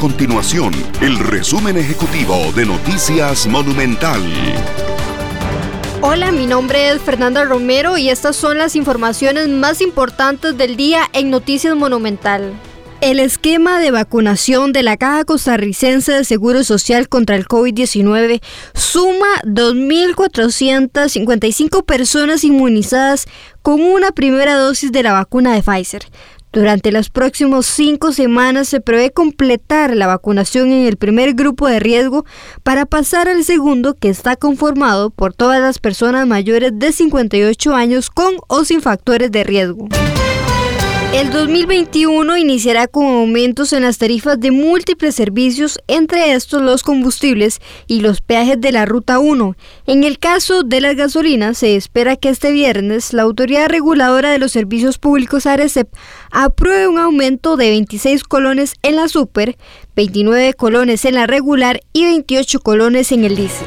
continuación el resumen ejecutivo de Noticias Monumental. Hola, mi nombre es Fernanda Romero y estas son las informaciones más importantes del día en Noticias Monumental. El esquema de vacunación de la Caja Costarricense de Seguro Social contra el COVID-19 suma 2.455 personas inmunizadas con una primera dosis de la vacuna de Pfizer. Durante las próximas cinco semanas se prevé completar la vacunación en el primer grupo de riesgo para pasar al segundo que está conformado por todas las personas mayores de 58 años con o sin factores de riesgo. El 2021 iniciará con aumentos en las tarifas de múltiples servicios, entre estos los combustibles y los peajes de la Ruta 1. En el caso de las gasolinas, se espera que este viernes la Autoridad Reguladora de los Servicios Públicos ARECEP apruebe un aumento de 26 colones en la super, 29 colones en la regular y 28 colones en el diésel.